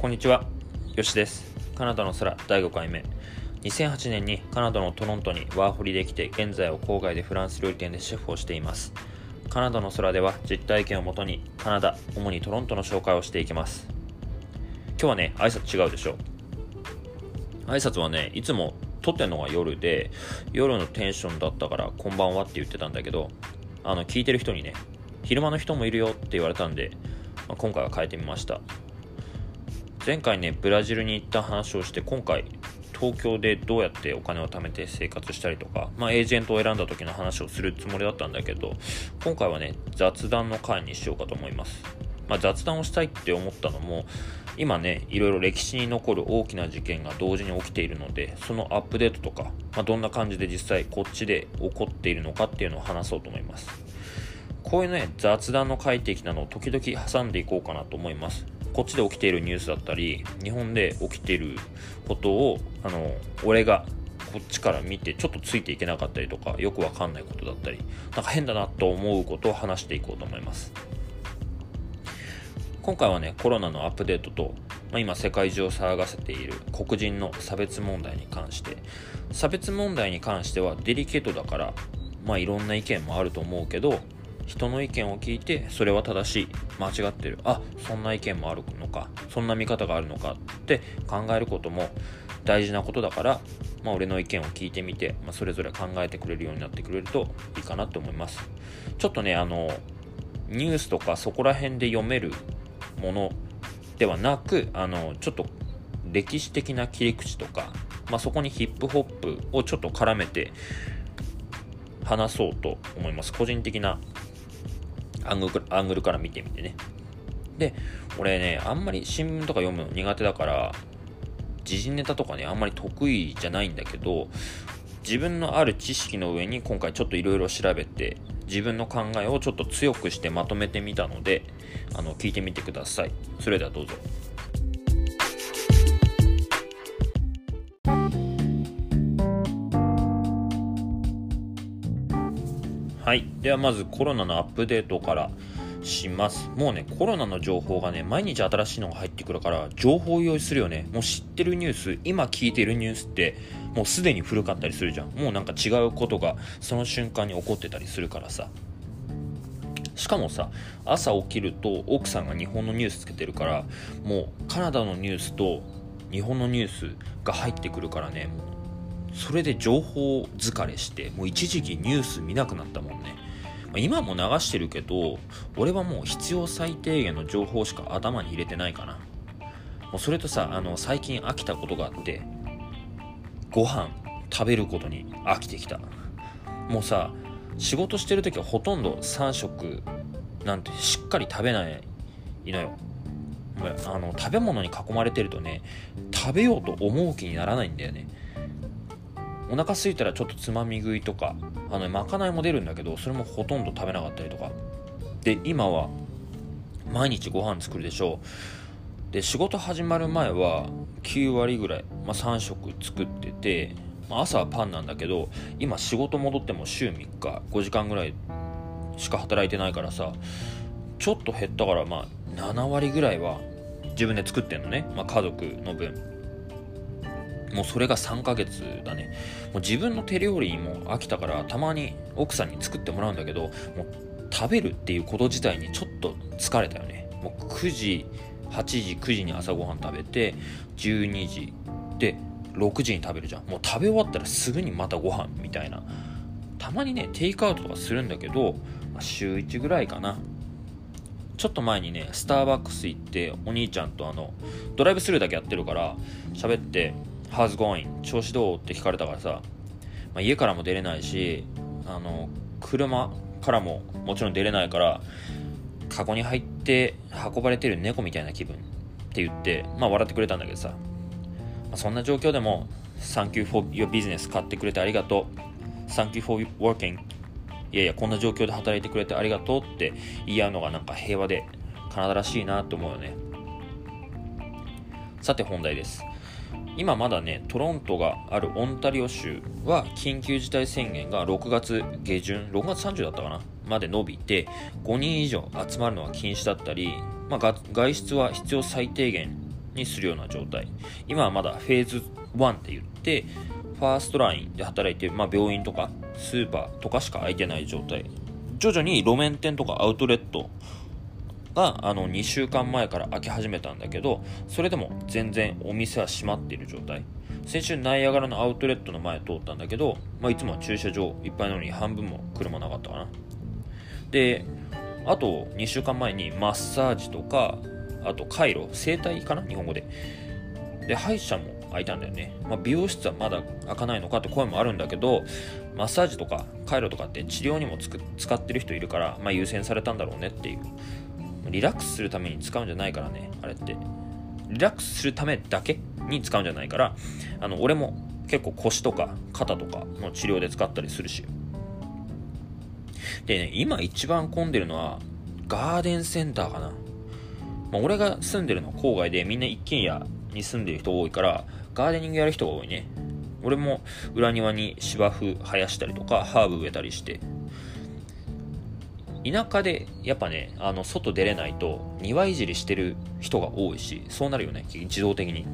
こんにちは、よしです。カナダの空第5回目。2008年にカナダのトロントにワーホリできて、現在は郊外でフランス料理店でシェフをしています。カナダの空では実体験をもとにカナダ、主にトロントの紹介をしていきます。今日はね、挨拶違うでしょ。挨拶はね、いつも撮ってんのが夜で、夜のテンションだったからこんばんはって言ってたんだけど、あの、聞いてる人にね、昼間の人もいるよって言われたんで、まあ、今回は変えてみました。前回ねブラジルに行った話をして今回東京でどうやってお金を貯めて生活したりとか、まあ、エージェントを選んだ時の話をするつもりだったんだけど今回はね雑談の回にしようかと思います、まあ、雑談をしたいって思ったのも今ねいろいろ歴史に残る大きな事件が同時に起きているのでそのアップデートとか、まあ、どんな感じで実際こっちで起こっているのかっていうのを話そうと思います。こういうね雑談の快適なのを時々挟んでいこうかなと思います。こっちで起きているニュースだったり日本で起きていることをあの俺がこっちから見てちょっとついていけなかったりとかよくわかんないことだったりなんか変だなと思うことを話していこうと思います。今回はねコロナのアップデートと、まあ、今世界中を騒がせている黒人の差別問題に関して。差別問題に関してはデリケートだからまあいろんな意見もあると思うけど人の意見を聞いてそれは正しい。間違ってる。あそんな意見もあるのか。そんな見方があるのかって考えることも大事なことだから、まあ、俺の意見を聞いてみて、まあ、それぞれ考えてくれるようになってくれるといいかなと思います。ちょっとねあのニュースとかそこら辺で読めるものではなくあのちょっと歴史的な切り口とか、まあ、そこにヒップホップをちょっと絡めて話そうと思います。個人的なアングルングルから見てみてね。で、俺ね、あんまり新聞とか読むの苦手だから、時事ネタとかね、あんまり得意じゃないんだけど、自分のある知識の上に今回ちょっといろいろ調べて、自分の考えをちょっと強くしてまとめてみたので、あの、聞いてみてください。それではどうぞ。はい。ではまずコロナのアップデートからします。もうね、コロナの情報がね、毎日新しいのが入ってくるから、情報を用意するよね。もう知ってるニュース、今聞いてるニュースって、もうすでに古かったりするじゃん。もうなんか違うことが、その瞬間に起こってたりするからさ。しかもさ、朝起きると奥さんが日本のニュースつけてるから、もうカナダのニュースと日本のニュースが入ってくるからね、もうそれで情報疲れしてもう一時期ニュース見なくなったもんね。今も流してるけど俺はもう必要最低限の情報しか頭に入れてないかな。もうそれとさあの最近飽きたことがあってご飯食べることに飽きてきた。もうさ仕事してる時はほとんど3食なんてしっかり食べないのよ。あの食べ物に囲まれてるとね食べようと思う気にならないんだよね。お腹空いたらちょっとつまみ食いとかあの、まかないも出るんだけどそれもほとんど食べなかったりとか。で今は毎日ご飯作るでしょう。で仕事始まる前は9割ぐらい、まあ、3食作ってて、まあ、朝はパンなんだけど今仕事戻っても週3日5時間ぐらいしか働いてないからさちょっと減ったからまあ7割ぐらいは自分で作ってんのね、まあ、家族の分。もうそれが3ヶ月だね。もう自分の手料理にも飽きたからたまに奥さんに作ってもらうんだけど、もう食べるっていうこと自体にちょっと疲れたよね。もう9時、8時、9時に朝ごはん食べて、12時で6時に食べるじゃん。もう食べ終わったらすぐにまたご飯みたいな。たまにね、テイクアウトとかするんだけど、ま週1ぐらいかな。ちょっと前にね、スターバックス行って、お兄ちゃんとあの、ドライブスルーだけやってるから、喋って、How's going? 調子どう？って聞かれたからさ、まあ、家からも出れないし、あの、車からももちろん出れないから、カゴに入って運ばれてる猫みたいな気分って言って、まあ笑ってくれたんだけどさ、まあ、そんな状況でも、Thank you for your business 買ってくれてありがとう。Thank you for working いやいや、こんな状況で働いてくれてありがとうって言い合うのがなんか平和でカナダらしいなと思うよね。さて本題です。今まだねトロントがあるオンタリオ州は緊急事態宣言が6月下旬6月30だったかなまで伸びて5人以上集まるのは禁止だったり、まあ、外出は必要最低限にするような状態。今はまだフェーズ1って言って first line で働いてる、まあ、病院とかスーパーとかしか空いてない状態。徐々に路面店とかアウトレットがあの2週間前から開き始めたんだけどそれでも全然お店は閉まっている状態。先週ナイアガラのアウトレットの前通ったんだけど、まあ、いつもは駐車場いっぱいなのに半分も車なかったかな。であと2週間前にマッサージとかあとカイロ整体かな？日本語で。で歯医者も開いたんだよね、まあ、美容室はまだ開かないのかって声もあるんだけどマッサージとかカイロとかって治療にも使ってる人いるから、まあ、優先されたんだろうねっていう。リラックスするために使うんじゃないからねあれって。リラックスするためだけに使うんじゃないからあの俺も結構腰とか肩とかの治療で使ったりするし。でね今一番混んでるのはガーデンセンターかな、まあ、俺が住んでるのは郊外でみんな一軒家に住んでる人多いからガーデニングやる人が多いね。俺も裏庭に芝生生やしたりとかハーブ植えたりして。田舎でやっぱねあの外出れないと庭いじりしてる人が多いしそうなるよね自動的に。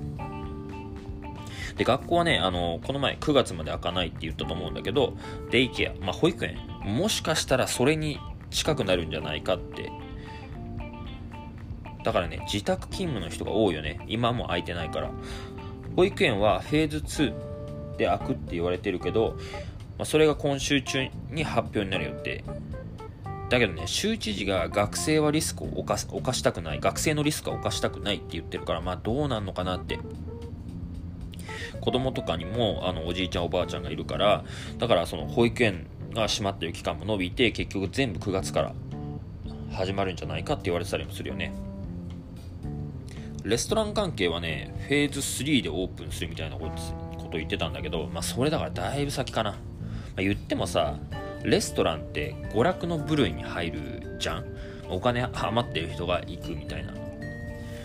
で学校はねあのこの前9月まで開かないって言ったと思うんだけどデイケア、まあ、保育園もしかしたらそれに近くなるんじゃないかって。だからね自宅勤務の人が多いよね。今も空いてないから。保育園はフェーズ2で開くって言われてるけど、まあ、それが今週中に発表になるよって。だけどね、州知事が学生はリスクを犯犯したくない、学生のリスクは犯したくないって言ってるから、まあどうなんのかなって。子供とかにもあのおじいちゃんおばあちゃんがいるから、だからその保育園が閉まってる期間も伸びて、結局全部9月から始まるんじゃないかって言われてたりもするよね。レストラン関係はね、フェーズ3でオープンするみたいなこと言ってたんだけど、まあそれだからだいぶ先かな。まあ、言ってもさ、レストランって娯楽の部類に入るじゃん。お金余ってる人が行くみたいな。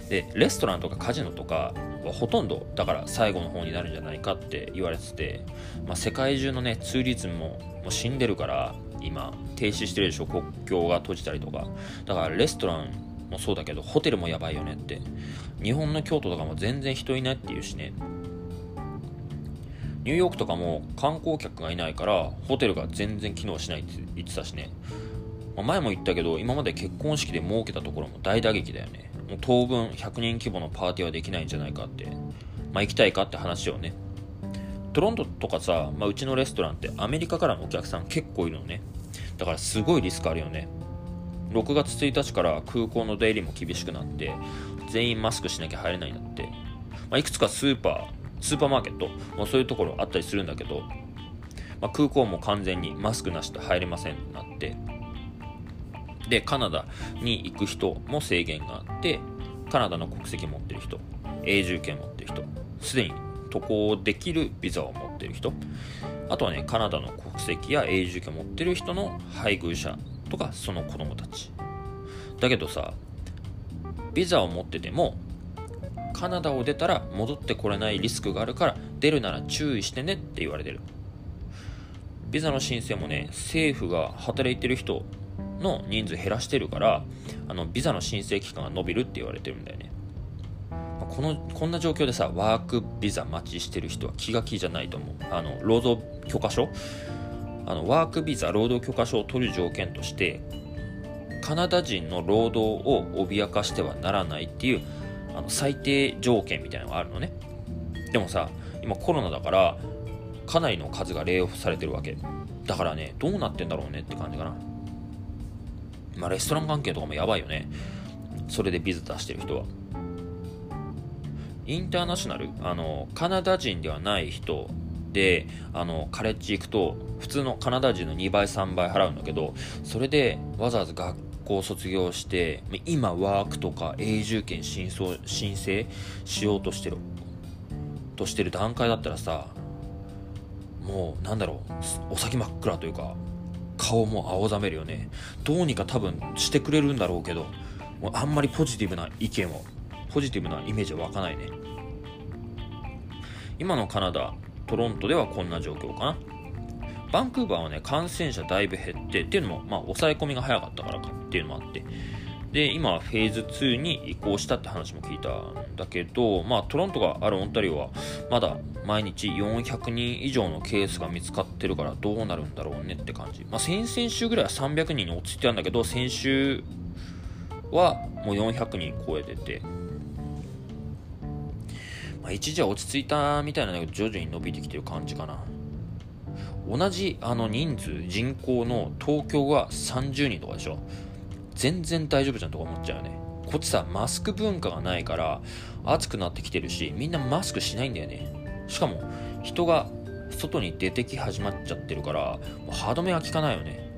でレストランとかカジノとかはほとんどだから最後の方になるんじゃないかって言われてて、まあ、世界中のねツーリズムももう死んでるから今停止してるでしょ国境が閉じたりとか。だからレストランもそうだけどホテルもやばいよねって。日本の京都とかも全然人いないっていうしね。ニューヨークとかも観光客がいないからホテルが全然機能しないって言ってたしね、まあ、前も言ったけど今まで結婚式で設けたところも大打撃だよね。もう当分100人規模のパーティーはできないんじゃないかって。まあ行きたいかって話をね。トロントとかさ、まあ、うちのレストランってアメリカからのお客さん結構いるのね。だからすごいリスクあるよね。6月1日から空港の出入りも厳しくなって全員マスクしなきゃ入れないんだって、まあ、いくつかスーパースーパーマーケット、まあ、そういうところあったりするんだけど、まあ、空港も完全にマスクなしで入れませんってなってでカナダに行く人も制限があってカナダの国籍持ってる人永住権持ってる人すでに渡航できるビザを持ってる人あとはねカナダの国籍や永住権持ってる人の配偶者とかその子供たち。だけどさビザを持っててもカナダを出たら戻ってこれないリスクがあるから出るなら注意してねって言われてる。ビザの申請もね政府が働いてる人の人数減らしてるからあのビザの申請期間が伸びるって言われてるんだよね。このこんな状況でさワークビザ待ちしてる人は気が気じゃないと思う。あの労働許可証あのワークビザ労働許可証を取る条件としてカナダ人の労働を脅かしてはならないっていうあの最低条件みたいなのがあるのね。でもさ今コロナだからかなりの数がレイオフされてるわけ。だからねどうなってんだろうねって感じかな。まあレストラン関係とかもやばいよね。それでビザ出してる人は。インターナショナル？あのカナダ人ではない人であのカレッジ行くと普通のカナダ人の2倍3倍払うんだけどそれでわざわざ学校卒業して今ワークとか永住権申請申請しようとしてるとしてる段階だったらさもうなんだろうお先真っ暗というか顔も青ざめるよね。どうにか多分してくれるんだろうけどもうあんまりポジティブな意見をポジティブなイメージは湧かないね。今のカナダトロントではこんな状況かな。バンクーバーはね、感染者だいぶ減って、っていうのも、まあ、抑え込みが早かったからかっていうのもあって、で今フェーズ2に移行したって話も聞いたんだけど、まあ、トロントがあるオンタリオはまだ毎日400人以上のケースが見つかってるからどうなるんだろうねって感じ、まあ、先々週ぐらいは300人に落ちてたんだけど先週はもう400人超えてて、まあ、一時は落ち着いたみたいなんだけど徐々に伸びてきてる感じかな。同じあの人数人口の東京が30人とかでしょ？全然大丈夫じゃんとか思っちゃうよね。こっちさマスク文化がないから暑くなってきてるしみんなマスクしないんだよね。しかも人が外に出てき始まっちゃってるからもう歯止めが効かないよね。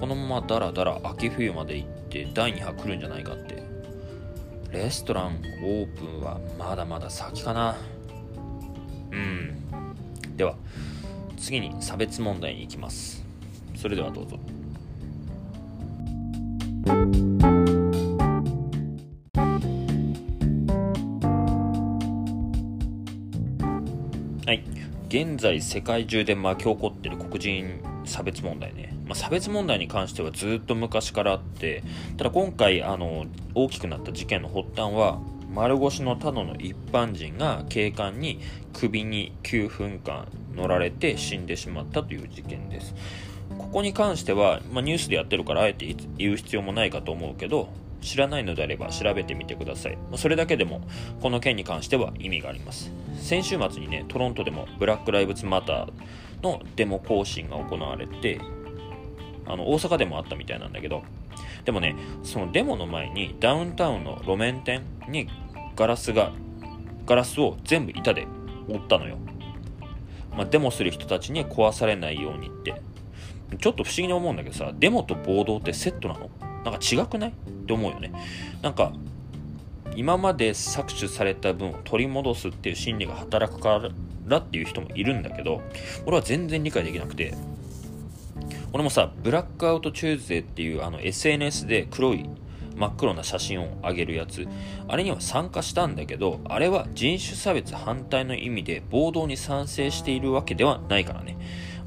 このままダラダラ秋冬まで行って第2波来るんじゃないかって。レストランオープンはまだまだ先かな。うん。では次に差別問題に行きます。それではどうぞ。はい。現在世界中で巻き起こってる黒人差別問題ね、まあ、差別問題に関してはずっと昔からあってただ今回あの大きくなった事件の発端は丸腰のただの一般人が警官に首に9分間乗られて死んでしまったという事件です。ここに関しては、まあ、ニュースでやってるからあえて言う必要もないかと思うけど知らないのであれば調べてみてください、まあ、それだけでもこの件に関しては意味があります。先週末にねトロントでもブラック・ライブズ・マターのデモ行進が行われてあの大阪でもあったみたいなんだけどでもねそのデモの前にダウンタウンの路面店にガラスがガラスを全部板で折ったのよ、まあ、デモする人たちに壊されないようにって。ちょっと不思議に思うんだけどさデモと暴動ってセットなの？なんか違くない？って思うよね。なんか今まで搾取された分を取り戻すっていう心理が働くからっていう人もいるんだけど俺は全然理解できなくて。俺もさブラックアウトチューズデーっていうあの SNS で黒い真っ黒な写真を上げるやつ。あれには参加したんだけどあれは人種差別反対の意味で暴動に賛成しているわけではないからね。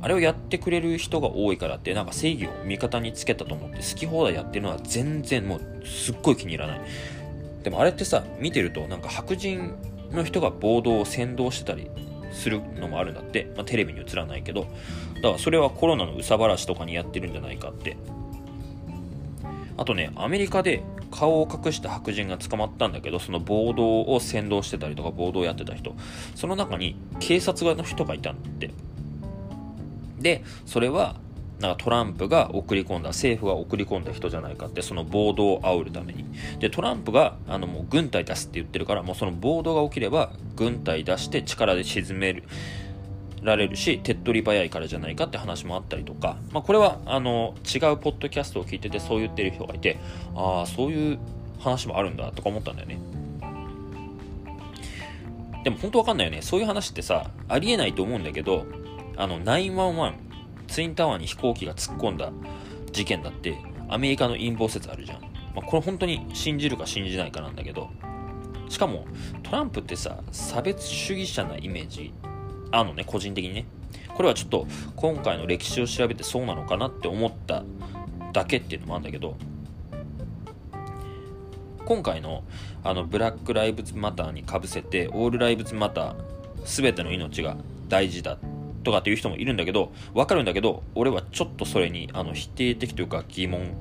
あれをやってくれる人が多いからってなんか正義を味方につけたと思って好き放題やってるのは全然もうすっごい気に入らない。でもあれってさ見てるとなんか白人の人が暴動を先導してたりするのもあるんだって、まあ、テレビに映らないけど。だからそれはコロナの憂さ晴らしとかにやってるんじゃないかって。あとねアメリカで顔を隠した白人が捕まったんだけどその暴動を先導してたりとか暴動をやってた人。その中に警察側の人がいたんだって。でそれはなんかトランプが送り込んだ政府が送り込んだ人じゃないかってその暴動を煽るために。でトランプがあのもう軍隊出すって言ってるからもうその暴動が起きれば軍隊出して力で沈める。られるし手っ取り早いからじゃないかって話もあったりとか、まあ、これはあの違うポッドキャストを聞いててそう言ってる人がいてああそういう話もあるんだとか思ったんだよね。でも本当わかんないよね。そういう話ってさありえないと思うんだけどあの911ツインタワーに飛行機が突っ込んだ事件だってアメリカの陰謀説あるじゃん、まあ、これ本当に信じるか信じないかなんだけど。しかもトランプってさ差別主義者なイメージあのね個人的にね。これはちょっと今回の歴史を調べてそうなのかなって思っただけっていうのもあるんだけど今回のあのブラック・ライブズ・マターにかぶせてオール・ライブズ・マター全ての命が大事だとかっていう人もいるんだけど、わかるんだけど、俺はちょっとそれにあの否定的というか疑問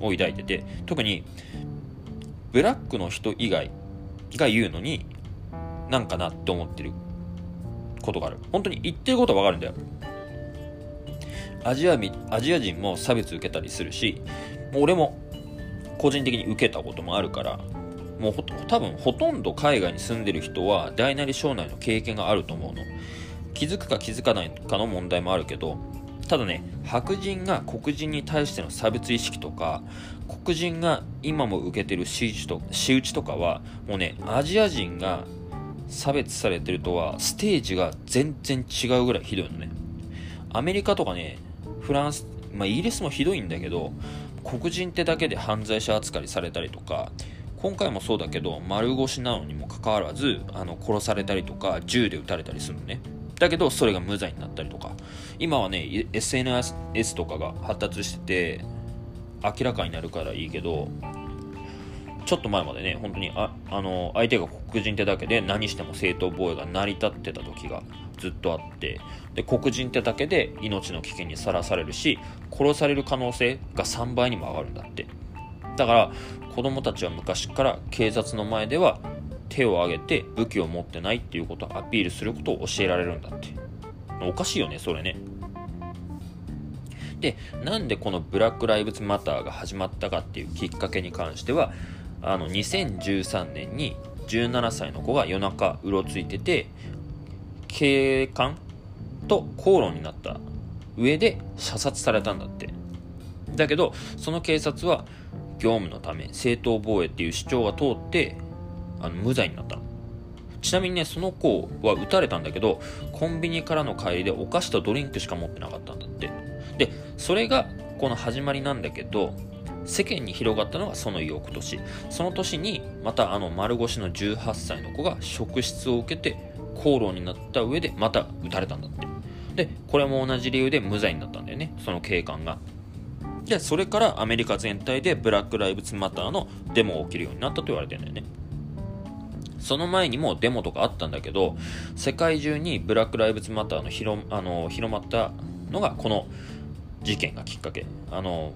を抱いてて、特にブラックの人以外が言うのに、なんかなって思ってる。ことがある。本当に言ってることはわかるんだよ。アジアアジア人も差別受けたりするしもう、俺も個人的に受けたこともあるから、もう多分ほとんど海外に住んでる人は大なり小なりの経験があると思うの。気づくか気づかないかの問題もあるけどただね白人が黒人に対しての差別意識とか黒人が今も受けてる仕打ちと仕打ちとかはもうねアジア人が差別されてるとはステージが全然違うぐらいひどいのね。アメリカとかねフランスまあイギリスもひどいんだけど黒人ってだけで犯罪者扱いされたりとか今回もそうだけど丸腰なのにもかかわらずあの殺されたりとか銃で撃たれたりするのね。だけどそれが無罪になったりとか。今はね SNS とかが発達してて明らかになるからいいけどちょっと前までね本当にああの相手が黒人ってだけで何しても正当防衛が成り立ってた時がずっとあってで黒人ってだけで命の危険にさらされるし殺される可能性が3倍にも上がるんだって。だから子供たちは昔から警察の前では手を挙げて武器を持ってないっていうことをアピールすることを教えられるんだって。おかしいよねそれね。でなんでこのブラック・ライブズ・マターが始まったかっていうきっかけに関してはあの2013年に17歳の子が夜中うろついてて警官と口論になった上で射殺されたんだって。だけどその警察は業務のため正当防衛っていう主張が通ってあの無罪になった。ちなみにねその子は撃たれたんだけどコンビニからの帰りでお菓子とドリンクしか持ってなかったんだって。でそれがこの始まりなんだけど世間に広がったのがその翌年。その年にまたあの丸腰の18歳の子が職質を受けて口論になった上でまた撃たれたんだって。でこれも同じ理由で無罪になったんだよね。その警官が。でそれからアメリカ全体でブラック・ライブズ・マターのデモが起きるようになったと言われてるんだよね。その前にもデモとかあったんだけど世界中にブラック・ライブズ・マターの広あの広まったのがこの事件がきっかけ。あの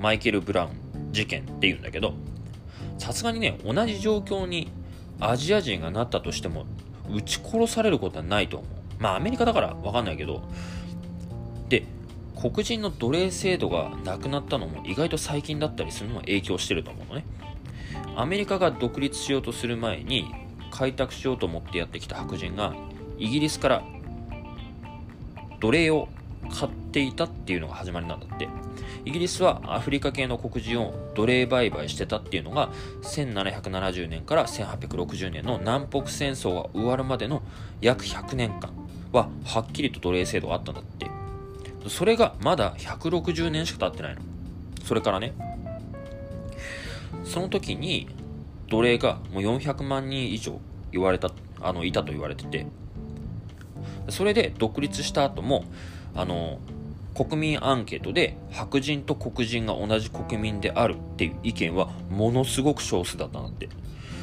マイケル・ブラウン事件っていうんだけどさすがにね同じ状況にアジア人がなったとしても撃ち殺されることはないと思う。まあアメリカだから分かんないけど。で黒人の奴隷制度がなくなったのも意外と最近だったりするのも影響してると思うのね。アメリカが独立しようとする前に開拓しようと思ってやってきた白人がイギリスから奴隷を買っていたっていうのが始まりなんだって。イギリスはアフリカ系の黒人を奴隷売買してたっていうのが1770年から1860年の南北戦争が終わるまでの約100年間ははっきりと奴隷制度があったんだって。それがまだ160年しか経ってないの。それからねその時に奴隷がもう400万人以上言われたあのいたと言われてて。それで独立した後もあの国民アンケートで白人と黒人が同じ国民であるっていう意見はものすごく少数だったんだって。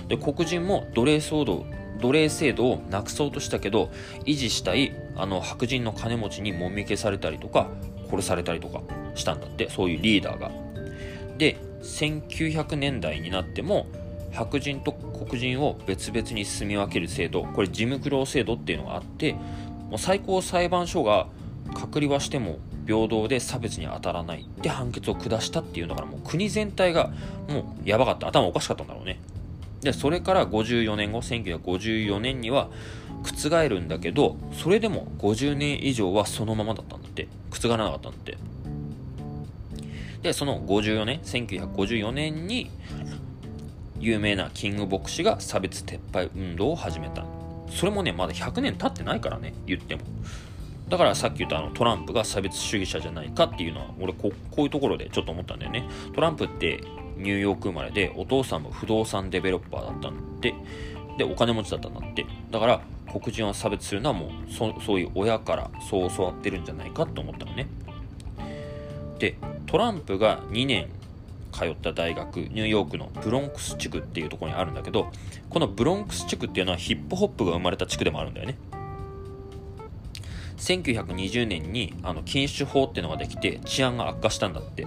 で黒人も奴隷騒動奴隷制度をなくそうとしたけど維持したいあの白人の金持ちにもみ消されたりとか殺されたりとかしたんだってそういうリーダーが。で1900年代になっても白人と黒人を別々に住み分ける制度これジムクロー制度っていうのがあってもう最高裁判所が隔離はしても平等で差別に当たらないって判決を下したっていうんだからもう国全体がもうやばかった。頭おかしかったんだろうね。でそれから54年後1954年には覆るんだけどそれでも50年以上はそのままだったんだって。覆らなかったんだって。でその54年1954年に有名なキング牧師が差別撤廃運動を始めた。それもねまだ100年経ってないからね言っても。だからさっき言ったあのトランプが差別主義者じゃないかっていうのは俺ここういうところでちょっと思ったんだよね。トランプってニューヨーク生まれでお父さんも不動産デベロッパーだったんででお金持ちだったんだって。だから黒人を差別するのはもうそそういう親からそう教わってるんじゃないかと思ったのね。でトランプが2年通った大学ニューヨークのブロンクス地区っていうところにあるんだけどこのブロンクス地区っていうのはヒップホップが生まれた地区でもあるんだよね。1920年にあの禁酒法っていうのができて治安が悪化したんだって。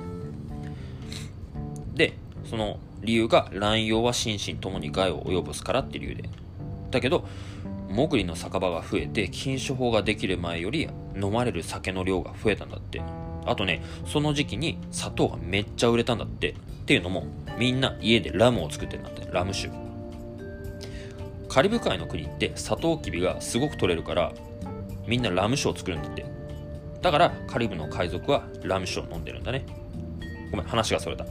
でその理由が乱用は心身ともに害を及ぼすからって理由で。だけどモグリの酒場が増えて禁酒法ができる前より飲まれる酒の量が増えたんだって。あとねその時期に砂糖がめっちゃ売れたんだって。っていうのもみんな家でラムを作ってるんだって。ラム酒。カリブ海の国ってサトウキビがすごく取れるからみんなラム酒を作るんだって。だからカリブの海賊はラム酒を飲んでるんだね。ごめん話がそれた。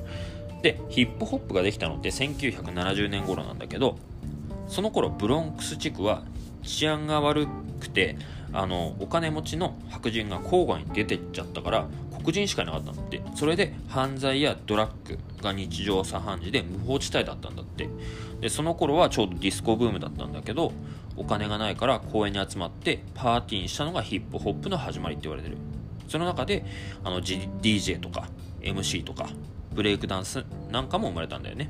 でヒップホップができたのって1970年頃なんだけどその頃ブロンクス地区は治安が悪くてあのお金持ちの白人が郊外に出てっちゃったから黒人しかいなかったんだって。それで犯罪やドラッグが日常茶飯事で無法地帯だったんだって。でその頃はちょうどディスコブームだったんだけどお金がないから公園に集まってパーティーにしたのがヒップホップの始まりって言われてる。その中であの、G、DJ とか MC とかブレイクダンスなんかも生まれたんだよね。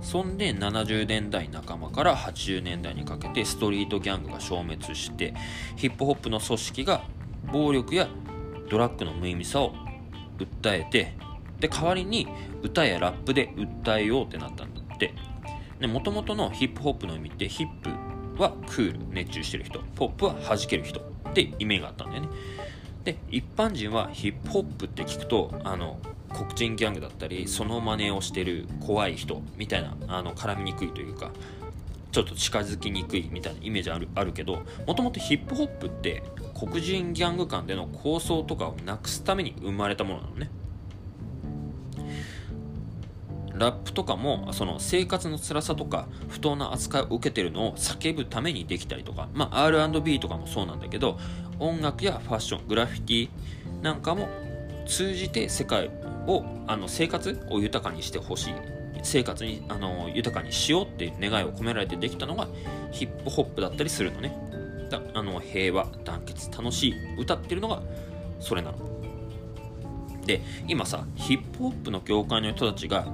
そんで70年代半ばから80年代にかけてストリートギャングが消滅してヒップホップの組織が暴力やドラッグの無意味さを訴えてで代わりに歌やラップで訴えようってなったんだって。もともとのヒップホップの意味ってヒップはクール熱中してる人。ポップは弾ける人ってイメージがあったんだよね。で一般人はヒップホップって聞くとあの黒人ギャングだったりその真似をしてる怖い人みたいなあの絡みにくいというかちょっと近づきにくいみたいなイメージあるあるけどもともとヒップホップって黒人ギャング間での抗争とかをなくすために生まれたものなのね。ラップとかもその生活の辛さとか不当な扱いを受けてるのを叫ぶためにできたりとか、まあ、R&B とかもそうなんだけど音楽やファッショングラフィティなんかも通じて世界をあの生活を豊かにしてほしい。生活にあの豊かにしようっていう願いを込められてできたのがヒップホップだったりするのね。だあの平和団結楽しい歌ってるのがそれなの。で今さヒップホップの業界の人たちが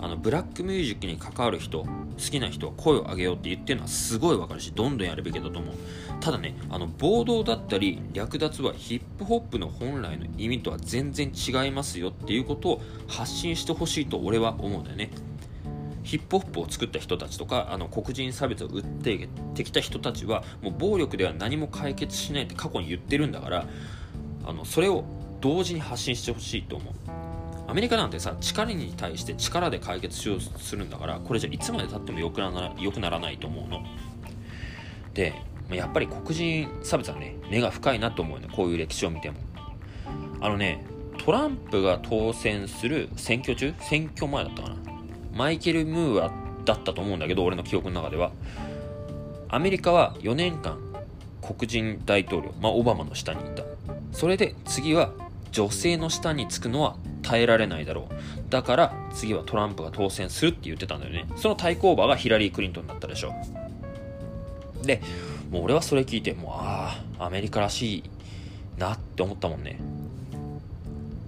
あのブラックミュージックに関わる人好きな人は声を上げようって言ってるのはすごいわかるしどんどんやるべきだと思う。ただねあの暴動だったり略奪はヒップホップの本来の意味とは全然違いますよっていうことを発信してほしいと俺は思うんだよね。ヒップホップを作った人たちとかあの黒人差別を訴えてきた人たちはもう暴力では何も解決しないって過去に言ってるんだからあのそれを同時に発信してほしいと思う。アメリカなんてさ力に対して力で解決しようするんだからこれじゃいつまでたってもよくならよくならないと思うの。でやっぱり黒人差別はね根が深いなと思うねこういう歴史を見ても。あのねトランプが当選する選挙中？選挙前だったかな？マイケル・ムーアだったと思うんだけど俺の記憶の中では。アメリカは4年間黒人大統領、まあ、オバマの下にいた。それで次は女性の下につくのは耐えられないだろう。だから次はトランプが当選するって言ってたんだよね。その対抗馬がヒラリー・クリントンだったでしょ。でもう俺はそれ聞いてもうああアメリカらしいなって思ったもんね。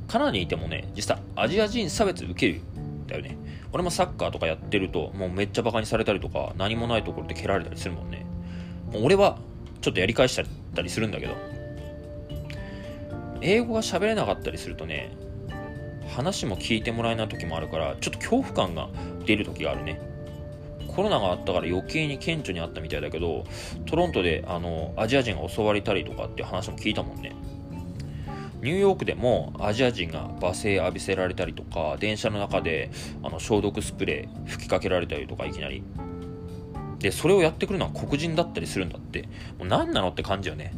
カナダにいてもね実際アジア人差別受けるだよね。俺もサッカーとかやってるともうめっちゃバカにされたりとか何もないところで蹴られたりするもんね。も俺はちょっとやり返したりするんだけど。英語が喋れなかったりするとね話も聞いてもらえない時もあるからちょっと恐怖感が出る時があるね。コロナがあったから余計に顕著にあったみたいだけどトロントであのアジア人が襲われたりとかって話も聞いたもんね。ニューヨークでもアジア人が罵声浴びせられたりとか電車の中であの消毒スプレー吹きかけられたりとかいきなり。でそれをやってくるのは黒人だったりするんだって。もう何なのって感じよね。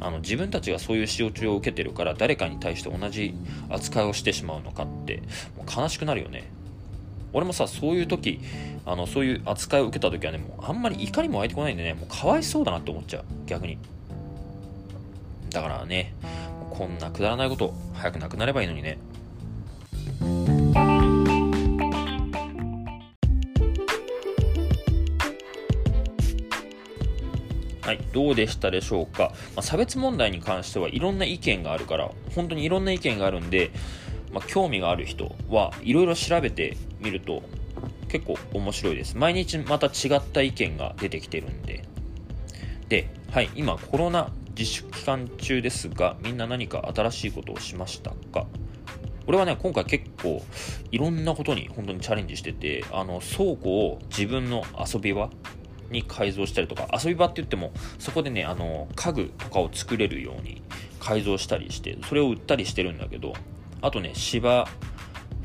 あの自分たちがそういう使用中を受けてるから誰かに対して同じ扱いをしてしまうのかってもう悲しくなるよね。俺もさそういう時あのそういう扱いを受けた時はねもうあんまり怒りも湧いてこないんでねもうかわいそうだなって思っちゃう。逆に。だからねこんなくだらないこと早くなくなればいいのにね。はい、どうでしたでしょうか、まあ、差別問題に関してはいろんな意見があるから本当にいろんな意見があるんで、まあ、興味がある人はいろいろ調べてみると結構面白いです。毎日また違った意見が出てきてるんで。で、はい、今コロナ自粛期間中ですがみんな何か新しいことをしましたか？俺はね今回結構いろんなことに本当にチャレンジしててあの倉庫を自分の遊び場に改造したりとか遊び場って言ってもそこでねあの家具とかを作れるように改造したりしてそれを売ったりしてるんだけどあとね芝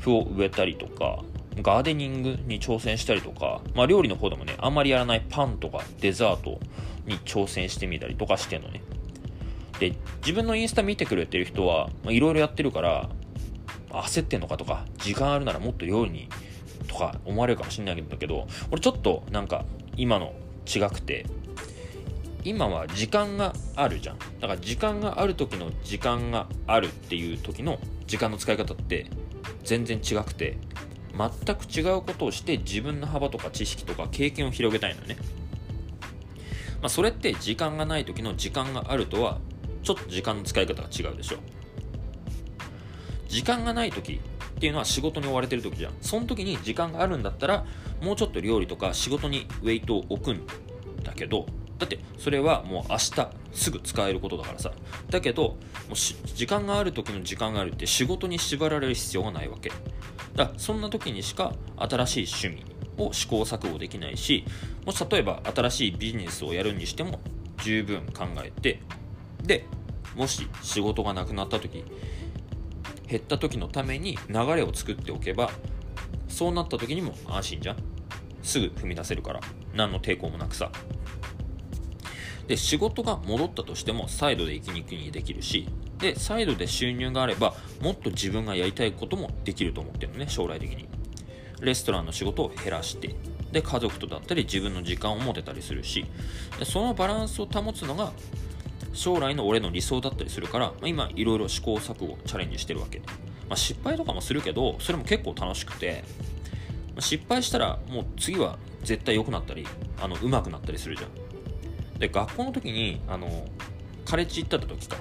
生を植えたりとかガーデニングに挑戦したりとか、まあ、料理の方でもねあんまりやらないパンとかデザートに挑戦してみたりとかしてんのね。で自分のインスタ見てくれてる人はいろいろやってるから焦ってんのかとか時間あるならもっと料理にとか思われるかもしれないんだけど俺ちょっとなんか今の違くて今は時間があるじゃん。だから時間がある時の時間があるっていう時の時間の使い方って全然違くて全く違うことをして自分の幅とか知識とか経験を広げたいのね、まあ、それって時間がない時の時間があるとはちょっと時間の使い方が違うでしょ。時間がない時っていうのは仕事に追われてる時じゃん。その時に時間があるんだったらもうちょっと料理とか仕事にウェイトを置くんだけどだってそれはもう明日すぐ使えることだからさ。だけどもう時間がある時の時間があるって仕事に縛られる必要がないわけ。だからそんな時にしか新しい趣味を試行錯誤できないしもし例えば新しいビジネスをやるにしても十分考えてでもし仕事がなくなった時減った時のために流れを作っておけばそうなった時にも安心じゃん。すぐ踏み出せるから。何の抵抗もなくさ。で仕事が戻ったとしてもサイドで生きにくいにできるしでサイドで収入があればもっと自分がやりたいこともできると思ってるのね将来的に。レストランの仕事を減らしてで家族とだったり自分の時間を持てたりするしでそのバランスを保つのが将来の俺の理想だったりするから、まあ、今いろいろ試行錯誤チャレンジしてるわけ、まあ、失敗とかもするけどそれも結構楽しくて、まあ、失敗したらもう次は絶対良くなったりあの上手くなったりするじゃん。で学校の時にあのカレッジ行った時か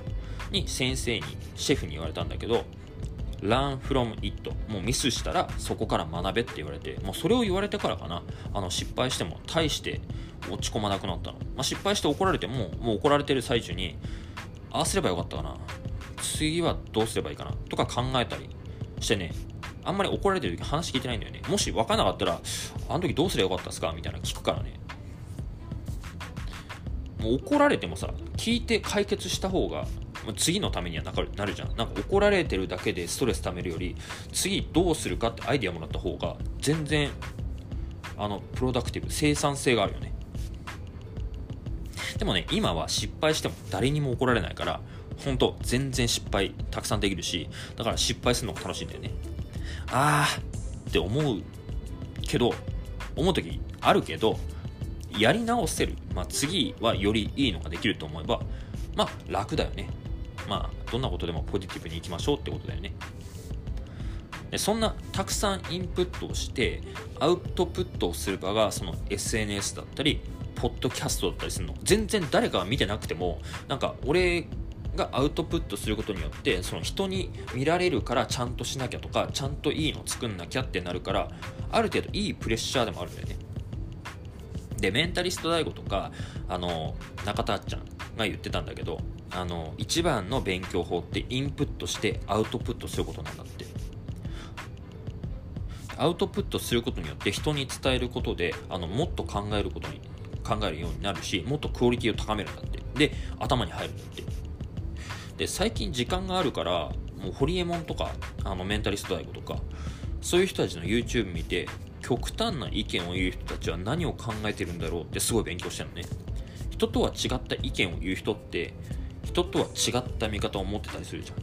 に先生にシェフに言われたんだけど learn from it もうミスしたらそこから学べって言われてもうそれを言われてからかな。あの失敗しても大して落ち込まなくなったの、まあ、失敗して怒られてももう怒られてる最中にああすればよかったかな。次はどうすればいいかな。とか考えたりしてね。あんまり怒られてる時話聞いてないんだよね。もし分からなかったらあの時どうすればよかったですか？みたいな聞くからね。もう怒られてもさ聞いて解決した方が次のためにはなるじゃん。なんか怒られてるだけでストレス溜めるより次どうするかってアイディアもらった方が全然あのプロダクティブ生産性があるよね。でもね今は失敗しても誰にも怒られないから本当全然失敗たくさんできるしだから失敗するのが楽しいんだよね。あーって思うけど思う時あるけどやり直せる、まあ、次はよりいいのができると思えばまあ楽だよね。まあどんなことでもポジティブにいきましょうってことだよね。でそんなたくさんインプットをしてアウトプットをするかがその SNS だったりポッドキャストだったりするの？全然誰かが見てなくてもなんか俺がアウトプットすることによってその人に見られるからちゃんとしなきゃとかちゃんといいの作んなきゃってなるからある程度いいプレッシャーでもあるんだよね。でメンタリスト DAIGO とかあの中田あっちゃんが言ってたんだけどあの一番の勉強法ってインプットしてアウトプットすることなんだって。アウトプットすることによって人に伝えることであのもっと考えることに考えるようになるしもっとクオリティを高めるんだって。で頭に入るんだって。で最近時間があるからもうホリエモンとかあのメンタリスト DAIGO とかそういう人たちの YouTube 見て極端な意見を言う人たちは何を考えてるんだろうってすごい勉強してるのね。人とは違った意見を言う人って人とは違った見方を持ってたりするじゃん。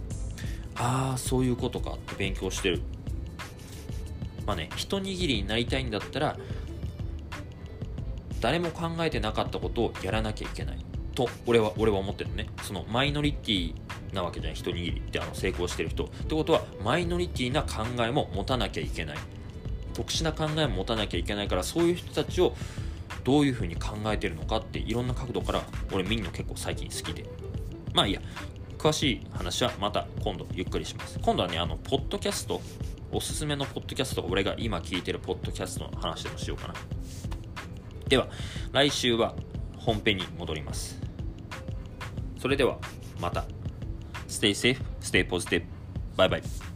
ああそういうことかって勉強してる。まあね一握りになりたいんだったら誰も考えてなかったことをやらなきゃいけないと俺は俺は思ってるね。そのマイノリティなわけじゃない一握りってあの成功してる人。ってことはマイノリティな考えも持たなきゃいけない。特殊な考えも持たなきゃいけないからそういう人たちをどういうふうに考えてるのかっていろんな角度から俺見るの結構最近好きで。まあいいや。詳しい話はまた今度ゆっくりします。今度はねあのポッドキャストおすすめのポッドキャスト俺が今聞いてるポッドキャストの話でもしようかな。では来週は本編に戻りますそれではまた Stay safe, stay positive. Bye bye.